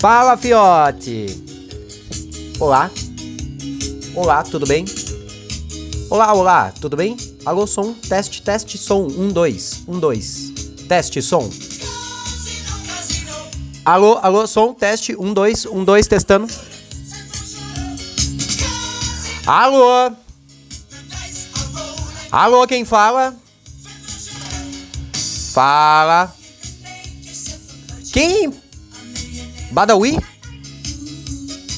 Fala, fiote! Olá. Olá, tudo bem? Olá, olá, tudo bem? Alô, som, teste, teste, som, um, dois, um, dois. Teste, som. Alô, alô, som, teste, um, dois, um, dois, testando. Alô? Alô, quem fala? Fala. Quem? Badawi?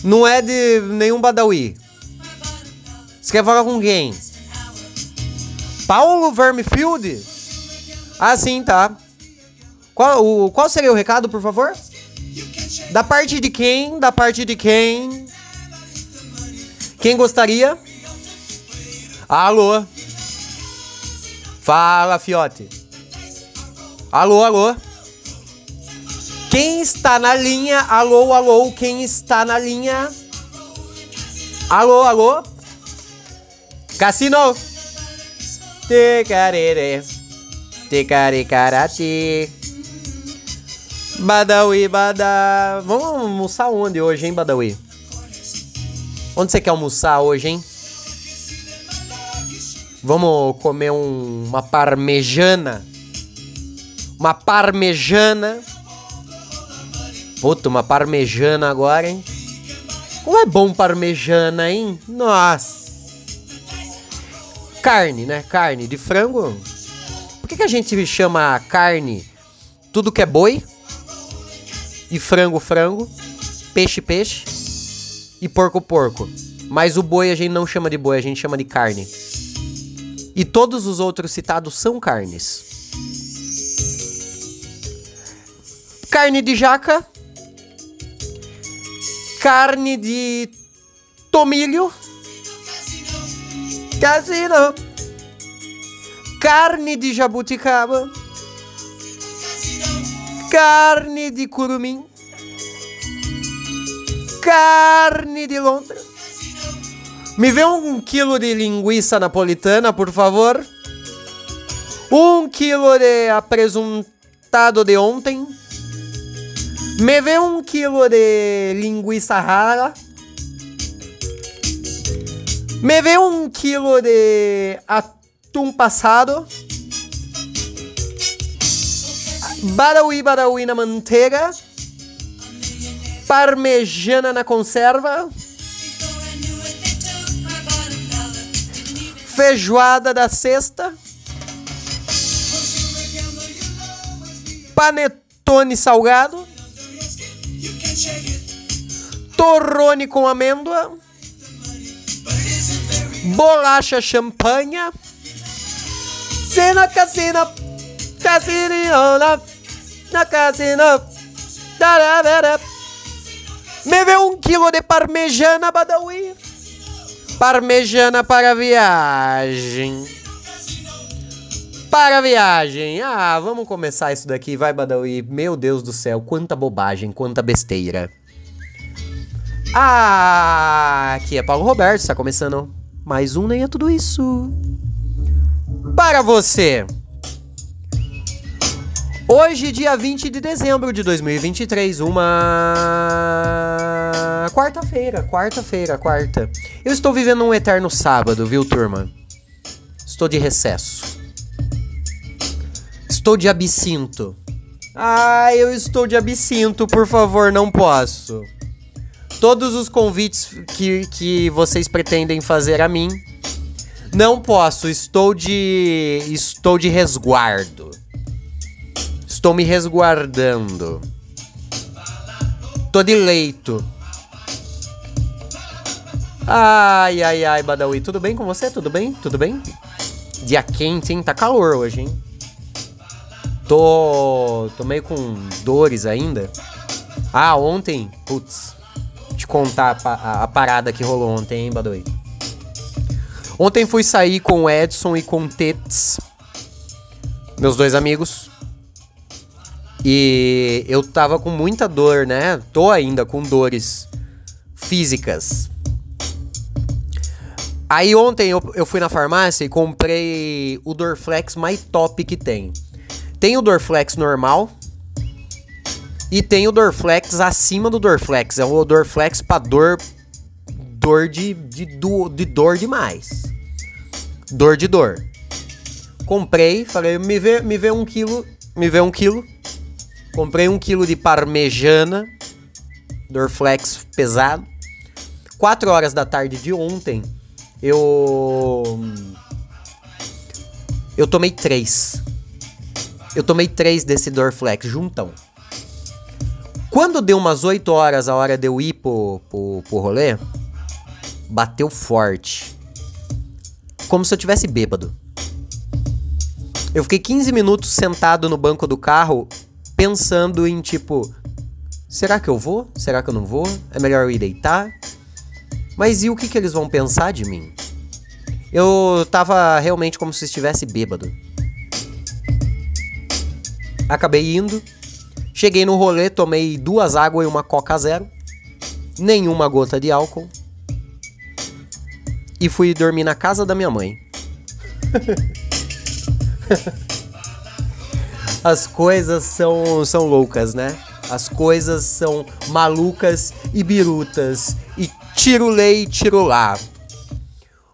Não é de nenhum Badawi. Você quer falar com quem? Paulo Vermifield? Ah, sim, tá. Qual, o, qual seria o recado, por favor? Da parte de quem? Da parte de quem? Quem gostaria? Alô? Fala, fiote. Alô, alô? Quem está na linha? Alô, alô? Quem está na linha? Alô, alô? Cassino? Tecarere. Tecaricarati. Badawi, bada. Vamos almoçar onde hoje, hein, Badawi? Onde você quer almoçar hoje, hein? Vamos comer um, uma parmejana. Uma parmejana. Puta, uma parmejana agora, hein? Como é bom parmejana, hein? Nossa. Carne, né? Carne de frango. Por que, que a gente chama carne tudo que é boi? E frango, frango. Peixe, peixe. E porco, porco. Mas o boi a gente não chama de boi, a gente chama de carne. E todos os outros citados são carnes. Carne de jaca. Carne de tomilho. Casino. Carne de jabuticaba. Carne de curumim. Carne de lontra. Me vê um quilo de linguiça napolitana, por favor. Um quilo de apresuntado de ontem. Me vê um quilo de linguiça rara. Me vê um quilo de atum passado. Badawi badawi na manteiga. Parmejana na conserva. Feijoada da sexta. Panetone salgado. Torrone com amêndoa. Bolacha champanha. Cena casina. Casino na, na casino. Tararara. Me vê um quilo de parmejana, Badawi. Parmejana para viagem. Para viagem. Ah, vamos começar isso daqui, vai, Badawi. Meu Deus do céu, quanta bobagem, quanta besteira. Ah, aqui é Paulo Roberto, está começando mais um Nem é Tudo Isso. Para você. Hoje, dia 20 de dezembro de 2023, uma quarta-feira, quarta-feira, quarta. Eu estou vivendo um eterno sábado, viu, turma? Estou de recesso. Estou de absinto. Ah, eu estou de absinto, por favor, não posso. Todos os convites que, que vocês pretendem fazer a mim, não posso. Estou de estou de resguardo. Estou me resguardando. Tô de leito. Ai, ai, ai, Badawi. Tudo bem com você? Tudo bem? Tudo bem? Dia quente, hein? Tá calor hoje, hein? Tô. Tô meio com dores ainda. Ah, ontem. Putz. Te contar a, a, a parada que rolou ontem, hein, Badawi? Ontem fui sair com o Edson e com o Tets. Meus dois amigos. E eu tava com muita dor, né? Tô ainda com dores físicas. Aí ontem eu, eu fui na farmácia e comprei o Dorflex mais top que tem. Tem o Dorflex normal, E tem o Dorflex acima do Dorflex. É o Dorflex pra dor. Dor de, de, do, de dor demais. Dor de dor. Comprei, falei, me vê, me vê um quilo. Me vê um quilo. Comprei um quilo de parmejana. Dorflex pesado. 4 horas da tarde de ontem, eu. Eu tomei três. Eu tomei três desse Dorflex, juntão. Quando deu umas 8 horas, a hora de eu ir pro, pro, pro rolê, bateu forte. Como se eu tivesse bêbado. Eu fiquei 15 minutos sentado no banco do carro, pensando em tipo: será que eu vou? Será que eu não vou? É melhor eu ir deitar? Mas e o que, que eles vão pensar de mim? Eu tava realmente como se estivesse bêbado. Acabei indo. Cheguei no rolê, tomei duas águas e uma coca zero. Nenhuma gota de álcool. E fui dormir na casa da minha mãe. As coisas são, são loucas, né? As coisas são malucas e birutas. E tiro lei, tiro lá.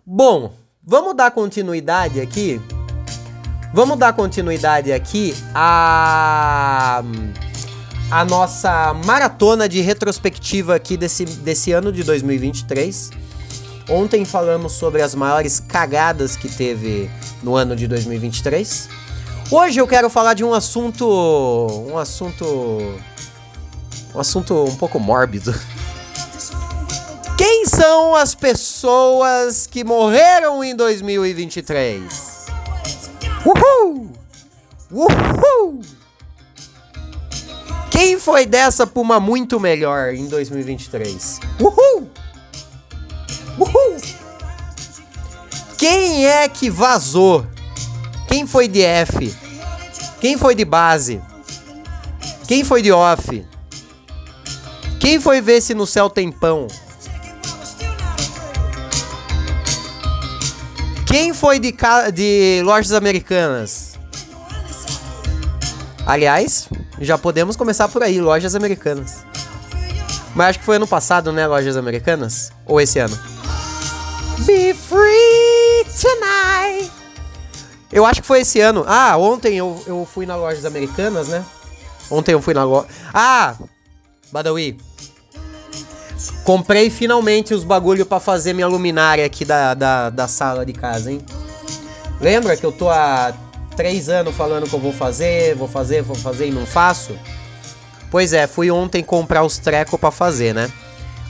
Bom, vamos dar continuidade aqui. Vamos dar continuidade aqui a a nossa maratona de retrospectiva aqui desse, desse ano de 2023. Ontem falamos sobre as maiores cagadas que teve no ano de 2023. Hoje eu quero falar de um assunto, um assunto, um assunto um pouco mórbido. Quem são as pessoas que morreram em 2023? Uhul! Uhul! Quem foi dessa pra uma muito melhor em 2023? Uhul! Uhul! Quem é que vazou? Quem foi de F? Quem foi de base? Quem foi de off? Quem foi ver se no céu tem pão? Quem foi de, de lojas americanas? Aliás, já podemos começar por aí, lojas americanas. Mas acho que foi ano passado, né, lojas americanas? Ou esse ano? Be free tonight. Eu acho que foi esse ano. Ah, ontem eu, eu fui na lojas americanas, né? Ontem eu fui na loja. Ah! Badawi. Comprei finalmente os bagulho para fazer minha luminária aqui da, da, da sala de casa, hein? Lembra que eu tô há três anos falando que eu vou fazer, vou fazer, vou fazer e não faço? Pois é, fui ontem comprar os trecos para fazer, né?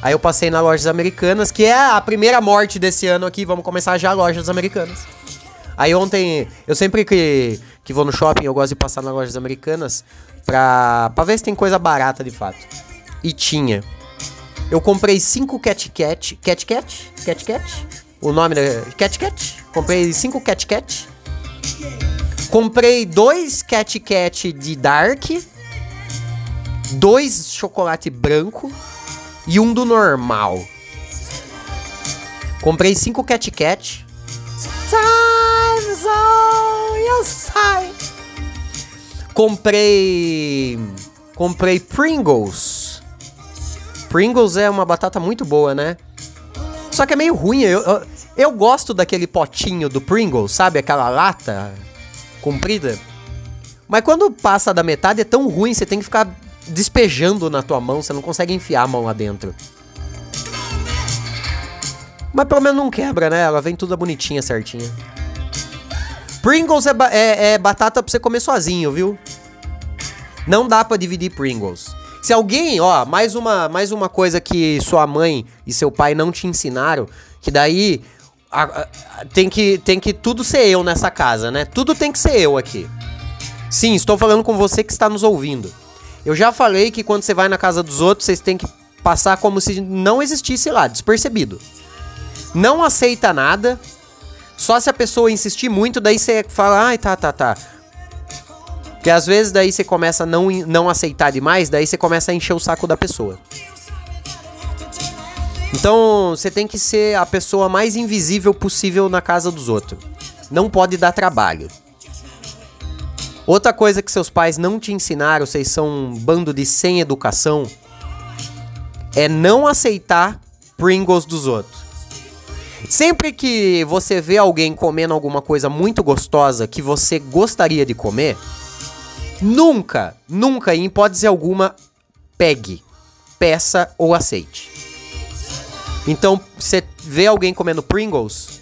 Aí eu passei na Lojas Americanas, que é a primeira morte desse ano aqui. Vamos começar já Lojas Americanas. Aí ontem, eu sempre que, que vou no shopping, eu gosto de passar nas Lojas Americanas pra, pra ver se tem coisa barata de fato. E tinha. Eu comprei cinco Cat Cat. Cat Cat? Cat Cat? O nome da. Cat Cat? Comprei cinco Cat Cat. Comprei dois Cat Cat de Dark. Dois chocolate branco. E um do normal. Comprei cinco Cat Cat. Time's on your side. Comprei. Comprei Pringles. Pringles é uma batata muito boa, né? Só que é meio ruim. Eu, eu, eu, gosto daquele potinho do Pringles, sabe? Aquela lata comprida. Mas quando passa da metade é tão ruim, você tem que ficar despejando na tua mão, você não consegue enfiar a mão lá dentro. Mas pelo menos não quebra, né? Ela vem toda bonitinha, certinha. Pringles é, ba é, é batata pra você comer sozinho, viu? Não dá para dividir Pringles. Se alguém, ó, mais uma, mais uma coisa que sua mãe e seu pai não te ensinaram, que daí a, a, tem, que, tem que tudo ser eu nessa casa, né? Tudo tem que ser eu aqui. Sim, estou falando com você que está nos ouvindo. Eu já falei que quando você vai na casa dos outros, vocês têm que passar como se não existisse lá, despercebido. Não aceita nada. Só se a pessoa insistir muito, daí você fala, ai, tá, tá, tá. Porque às vezes daí você começa a não, não aceitar demais, daí você começa a encher o saco da pessoa. Então você tem que ser a pessoa mais invisível possível na casa dos outros. Não pode dar trabalho. Outra coisa que seus pais não te ensinaram, vocês são um bando de sem educação, é não aceitar Pringles dos outros. Sempre que você vê alguém comendo alguma coisa muito gostosa que você gostaria de comer, nunca, nunca, em hipótese alguma, pegue, peça ou aceite. Então, você vê alguém comendo Pringles,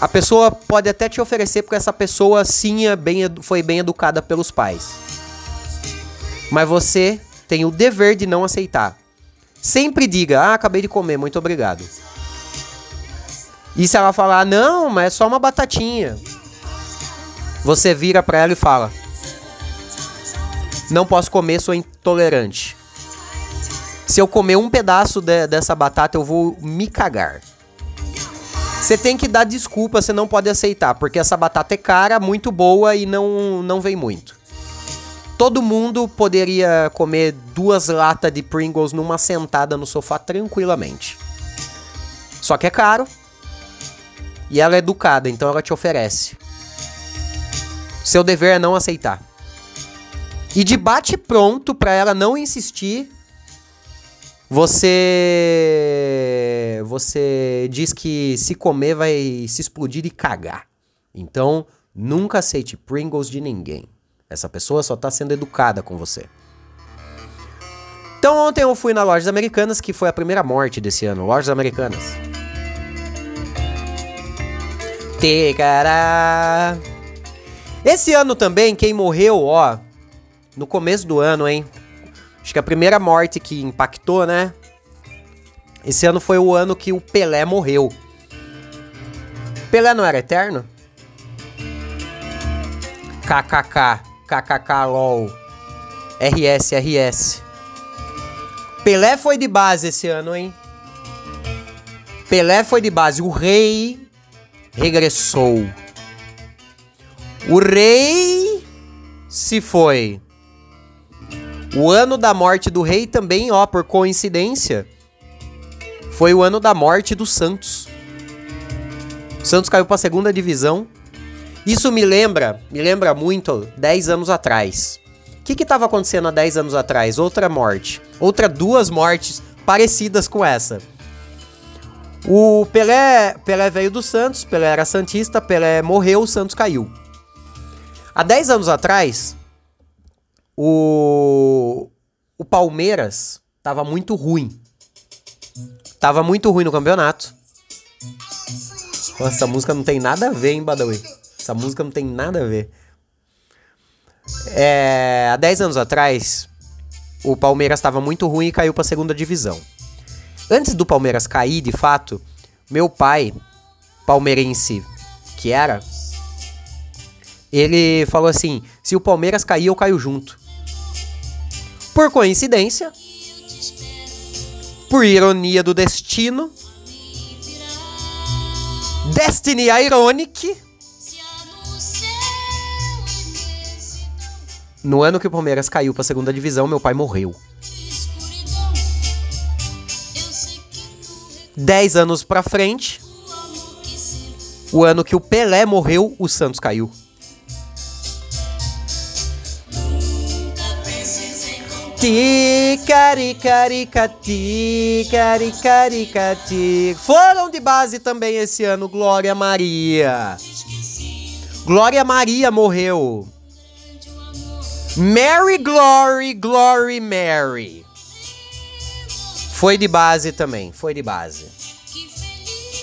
a pessoa pode até te oferecer porque essa pessoa sim é bem, foi bem educada pelos pais. Mas você tem o dever de não aceitar. Sempre diga: "Ah, acabei de comer, muito obrigado". E se ela falar: "Não, mas é só uma batatinha". Você vira para ela e fala: "Não posso comer, sou intolerante". Se eu comer um pedaço de, dessa batata, eu vou me cagar. Você tem que dar desculpa, você não pode aceitar, porque essa batata é cara, muito boa e não, não vem muito. Todo mundo poderia comer duas latas de Pringles numa sentada no sofá tranquilamente. Só que é caro. E ela é educada, então ela te oferece. Seu dever é não aceitar. E de bate pronto para ela não insistir, você você diz que se comer vai se explodir e cagar. Então, nunca aceite Pringles de ninguém. Essa pessoa só tá sendo educada com você. Então, ontem eu fui na Lojas Americanas, que foi a primeira morte desse ano. Lojas Americanas. Tecará. Esse ano também, quem morreu, ó, no começo do ano, hein? Acho que a primeira morte que impactou, né? Esse ano foi o ano que o Pelé morreu. Pelé não era eterno? KKK, KKK LOL, RS, RS. Pelé foi de base esse ano, hein? Pelé foi de base. O rei regressou. O rei se foi. O ano da morte do rei também, ó, por coincidência, foi o ano da morte do Santos. O Santos caiu para a segunda divisão. Isso me lembra, me lembra muito 10 anos atrás. O que estava acontecendo há 10 anos atrás? Outra morte. Outra duas mortes parecidas com essa. O Pelé, Pelé veio do Santos, Pelé era santista, Pelé morreu, o Santos caiu. Há 10 anos atrás, o, o Palmeiras tava muito ruim. Tava muito ruim no campeonato. Nossa, essa música não tem nada a ver, hein, Badawi? Essa música não tem nada a ver. É, há 10 anos atrás, o Palmeiras estava muito ruim e caiu para a segunda divisão. Antes do Palmeiras cair, de fato, meu pai, palmeirense que era, ele falou assim: se o Palmeiras cair, eu caio junto. Por coincidência, por ironia do destino, Destiny Ironic, no ano que o Palmeiras caiu para a segunda divisão, meu pai morreu. Dez anos para frente, o ano que o Pelé morreu, o Santos caiu. Ticaricaricati, caricaricati. Foram de base também esse ano, Glória Maria. Glória Maria morreu. Mary Glory, Glory Mary. Foi de base também, foi de base.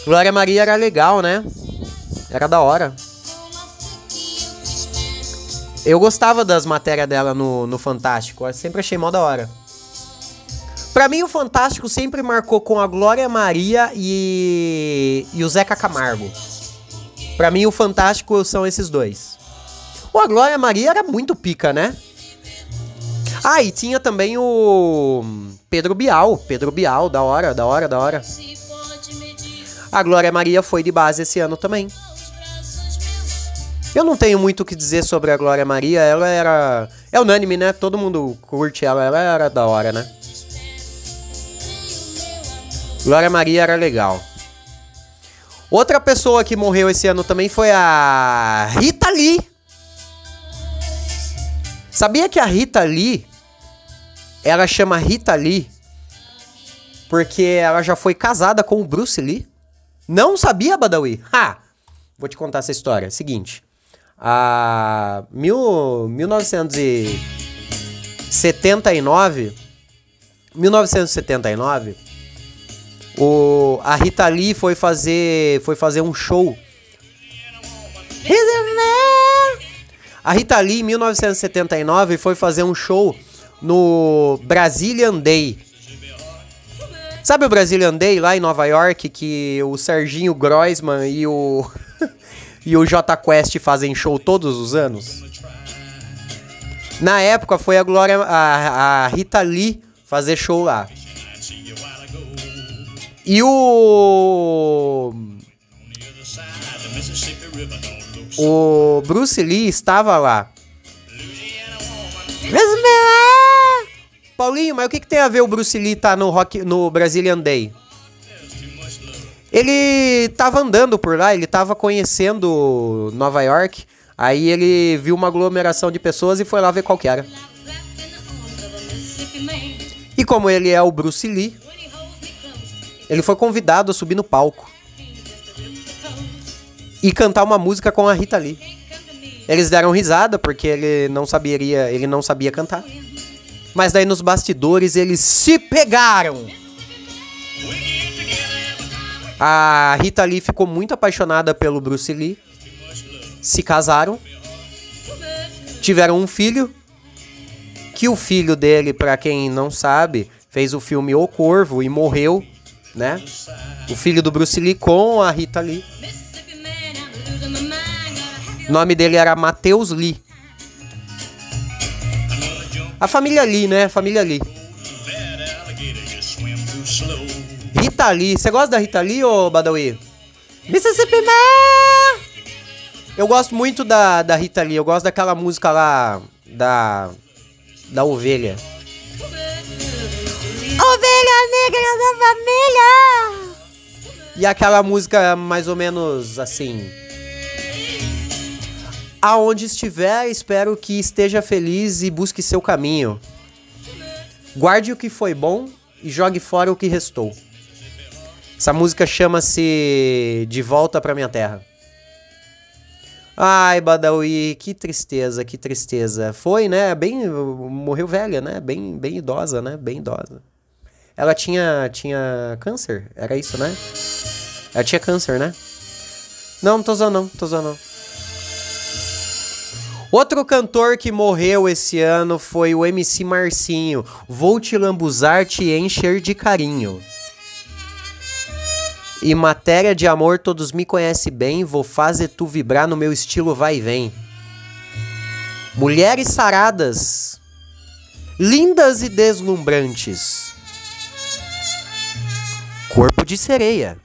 Glória Maria era legal, né? Era da hora. Eu gostava das matérias dela no, no Fantástico. Eu sempre achei mó da hora. Pra mim, o Fantástico sempre marcou com a Glória Maria e, e o Zeca Camargo. Pra mim, o Fantástico são esses dois. O a Glória Maria era muito pica, né? Ah, e tinha também o Pedro Bial. Pedro Bial, da hora, da hora, da hora. A Glória Maria foi de base esse ano também. Eu não tenho muito o que dizer sobre a Glória Maria, ela era. É unânime, né? Todo mundo curte ela, ela era da hora, né? Glória Maria era legal. Outra pessoa que morreu esse ano também foi a Rita Lee. Sabia que a Rita Lee, ela chama Rita Lee porque ela já foi casada com o Bruce Lee? Não sabia, Badawi? Ha! Vou te contar essa história. Seguinte, a mil, 1979, 1979, o, a Rita Lee foi fazer, foi fazer um show. A Rita Lee, em 1979, foi fazer um show no Brazilian Day. Sabe o Brazilian Day lá em Nova York que o Serginho Groisman e o e o J Quest fazem show todos os anos? Na época foi a Glória a, a Rita Lee fazer show lá. E o o Bruce Lee estava lá. Paulinho, mas o que, que tem a ver o Bruce Lee tá no, rock, no Brazilian Day? Ele tava andando por lá, ele tava conhecendo Nova York. Aí ele viu uma aglomeração de pessoas e foi lá ver qual que era. E como ele é o Bruce Lee, ele foi convidado a subir no palco e cantar uma música com a Rita Lee. Eles deram risada porque ele não saberia, ele não sabia cantar. Mas daí nos bastidores eles se pegaram. A Rita Lee ficou muito apaixonada pelo Bruce Lee. Se casaram. Tiveram um filho. Que o filho dele, para quem não sabe, fez o filme O Corvo e morreu, né? O filho do Bruce Lee com a Rita Lee. O nome dele era Mateus Lee. A família Lee, né? A família Lee. Rita Lee. Você gosta da Rita Lee, ô Badawi? Mississippi Man! Eu gosto muito da, da Rita Lee. Eu gosto daquela música lá da. Da ovelha. Ovelha negra da família! E aquela música mais ou menos assim. Aonde estiver, espero que esteja feliz e busque seu caminho. Guarde o que foi bom e jogue fora o que restou. Essa música chama-se De Volta para Minha Terra. Ai, Badawi, que tristeza, que tristeza. Foi, né? Bem, morreu velha, né? Bem, bem idosa, né? Bem idosa. Ela tinha, tinha câncer, era isso, né? Ela tinha câncer, né? Não, não tô usando não, tô usando não. Outro cantor que morreu esse ano foi o MC Marcinho. Vou te lambuzar, te encher de carinho. E matéria de amor, todos me conhecem bem. Vou fazer tu vibrar no meu estilo vai e vem. Mulheres saradas, lindas e deslumbrantes. Corpo de sereia.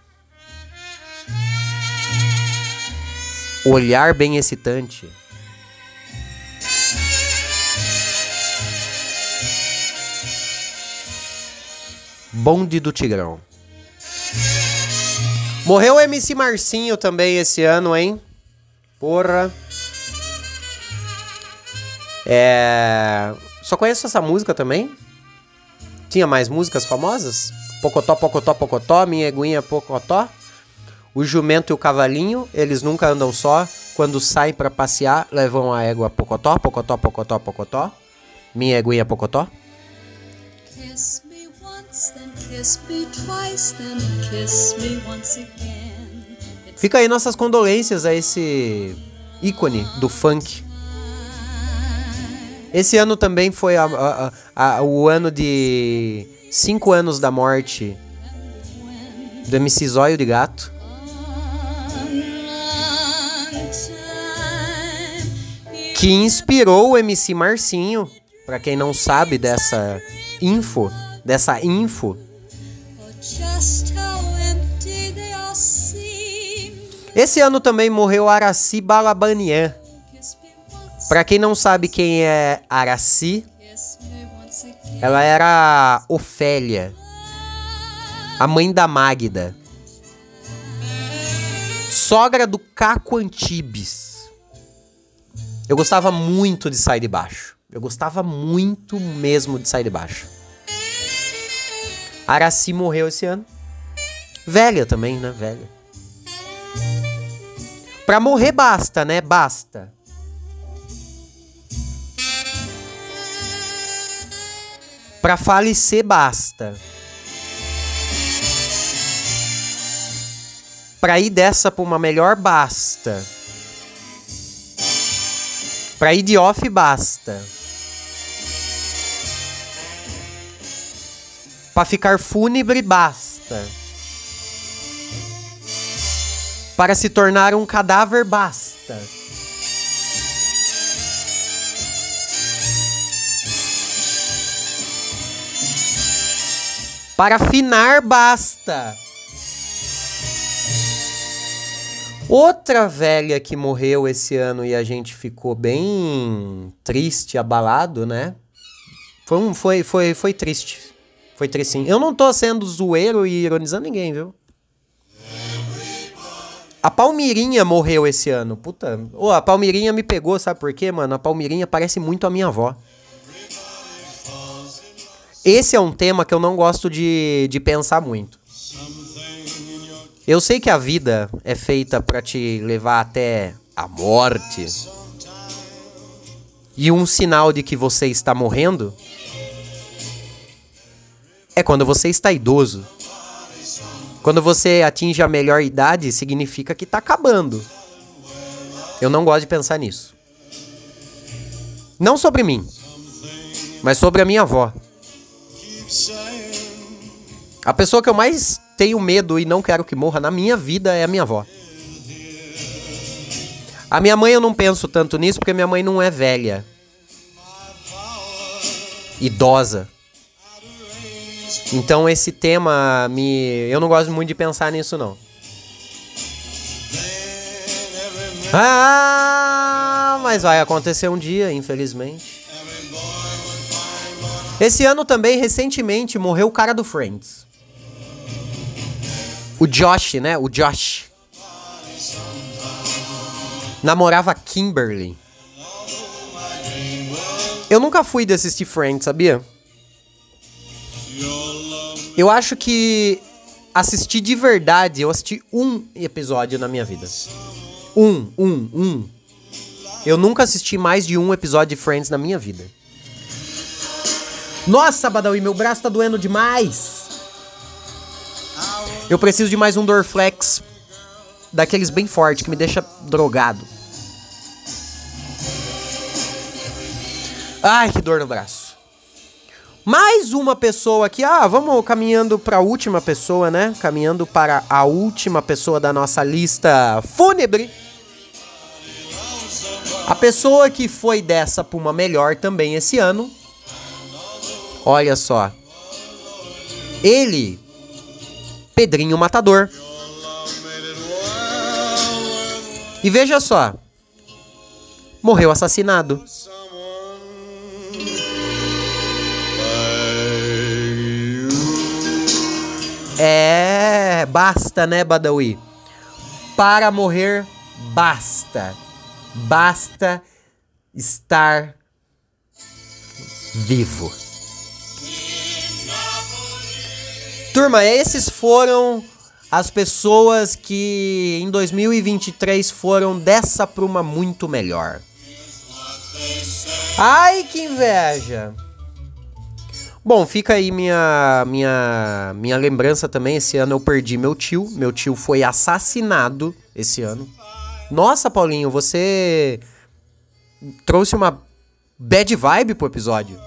Olhar bem excitante. Bonde do Tigrão. Morreu o MC Marcinho também esse ano, hein? Porra. É. Só conheço essa música também. Tinha mais músicas famosas? Pocotó, Pocotó, Pocotó, Minha Eguinha, Pocotó. O jumento e o cavalinho, eles nunca andam só. Quando saem para passear, levam a égua Pocotó, Pocotó, Pocotó, Pocotó. Minha Eguinha, Pocotó. Fica aí nossas condolências a esse ícone do funk. Esse ano também foi a, a, a, o ano de 5 anos da morte do MC Zóio de Gato. Que inspirou o MC Marcinho. Para quem não sabe dessa info, dessa info. Esse ano também morreu Araci Balabanian. Para quem não sabe quem é Araci, ela era Ofélia, a mãe da Magda, sogra do Caco Antibes. Eu gostava muito de sair de baixo. Eu gostava muito mesmo de sair de baixo. Araci morreu esse ano. Velha também, né? Velha. Pra morrer basta, né? Basta. Pra falecer basta. Pra ir dessa pra uma melhor basta. Pra ir de off basta. Pra ficar fúnebre basta. Para se tornar um cadáver basta. Para afinar basta. Outra velha que morreu esse ano e a gente ficou bem triste, abalado, né? Foi, um, foi, foi, foi triste. Foi tristinho. Eu não tô sendo zoeiro e ironizando ninguém, viu? A Palmirinha morreu esse ano. Puta. Oh, a Palmirinha me pegou, sabe por quê, mano? A Palmirinha parece muito a minha avó. Esse é um tema que eu não gosto de, de pensar muito. Eu sei que a vida é feita para te levar até a morte. E um sinal de que você está morrendo é quando você está idoso. Quando você atinge a melhor idade, significa que está acabando. Eu não gosto de pensar nisso. Não sobre mim, mas sobre a minha avó. A pessoa que eu mais tenho medo e não quero que morra na minha vida é a minha avó. A minha mãe eu não penso tanto nisso porque minha mãe não é velha. Idosa. Então esse tema me eu não gosto muito de pensar nisso não. Ah, mas vai acontecer um dia, infelizmente. Esse ano também, recentemente, morreu o cara do Friends. O Josh, né? O Josh. Namorava Kimberly. Eu nunca fui de assistir Friends, sabia? Eu acho que assisti de verdade, eu assisti um episódio na minha vida. Um, um, um. Eu nunca assisti mais de um episódio de Friends na minha vida. Nossa, Badawi, meu braço tá doendo demais. Eu preciso de mais um Dorflex daqueles bem forte que me deixa drogado. Ai, que dor no braço. Mais uma pessoa aqui. Ah, vamos caminhando para a última pessoa, né? Caminhando para a última pessoa da nossa lista fúnebre. A pessoa que foi dessa para uma melhor também esse ano. Olha só. Ele, Pedrinho Matador. E veja só. Morreu assassinado. É, basta, né, Badawi? Para morrer, basta. Basta estar vivo. Turma, esses foram as pessoas que em 2023 foram dessa pra uma muito melhor. Ai, que inveja! Bom, fica aí minha, minha, minha lembrança também. Esse ano eu perdi meu tio. Meu tio foi assassinado esse ano. Nossa, Paulinho, você trouxe uma bad vibe pro episódio.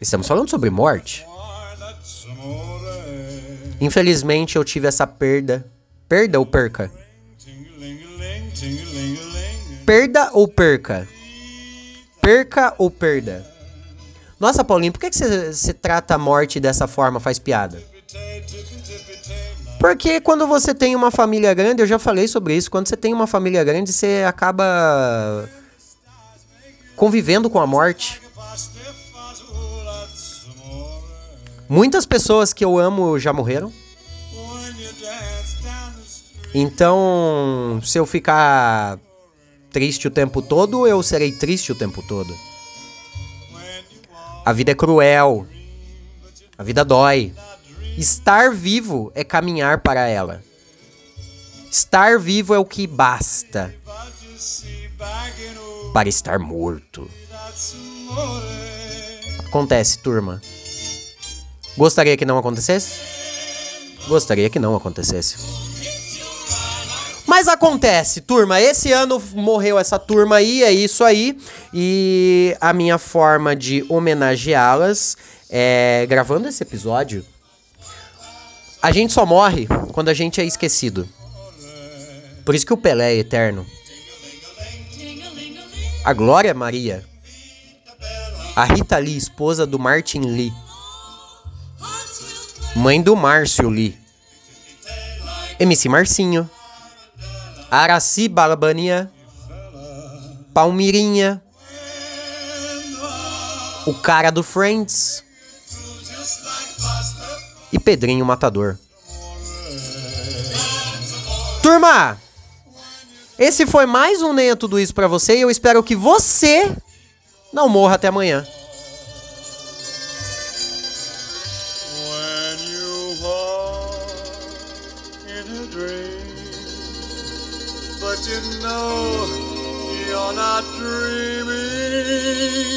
Estamos falando sobre morte. Infelizmente eu tive essa perda. Perda ou perca? Perda ou perca? Perca ou perda? Nossa, Paulinho, por que, você, trata a morte dessa forma, faz piada? Porque quando você tem uma família grande, eu já falei sobre isso, quando você tem uma família grande, você acaba convivendo com a morte. Muitas pessoas que eu amo já morreram. Então, se eu ficar triste o tempo todo eu serei triste o tempo todo? A vida é cruel. A vida dói. Estar vivo é caminhar para ela. Estar vivo é o que basta para estar morto. Acontece, turma. Gostaria que não acontecesse? Gostaria que não acontecesse. Mas acontece, turma. Esse ano morreu essa turma aí, é isso aí. E a minha forma de homenageá-las é gravando esse episódio. A gente só morre quando a gente é esquecido. Por isso que o Pelé é eterno. A Glória Maria. A Rita Lee, esposa do Martin Lee. Mãe do Márcio Lee. MC Marcinho. Araci Balabania. Palmirinha. O cara do Friends. E Pedrinho Matador. Turma! Esse foi mais um Nem Tudo Isso pra você e eu espero que você não morra até amanhã.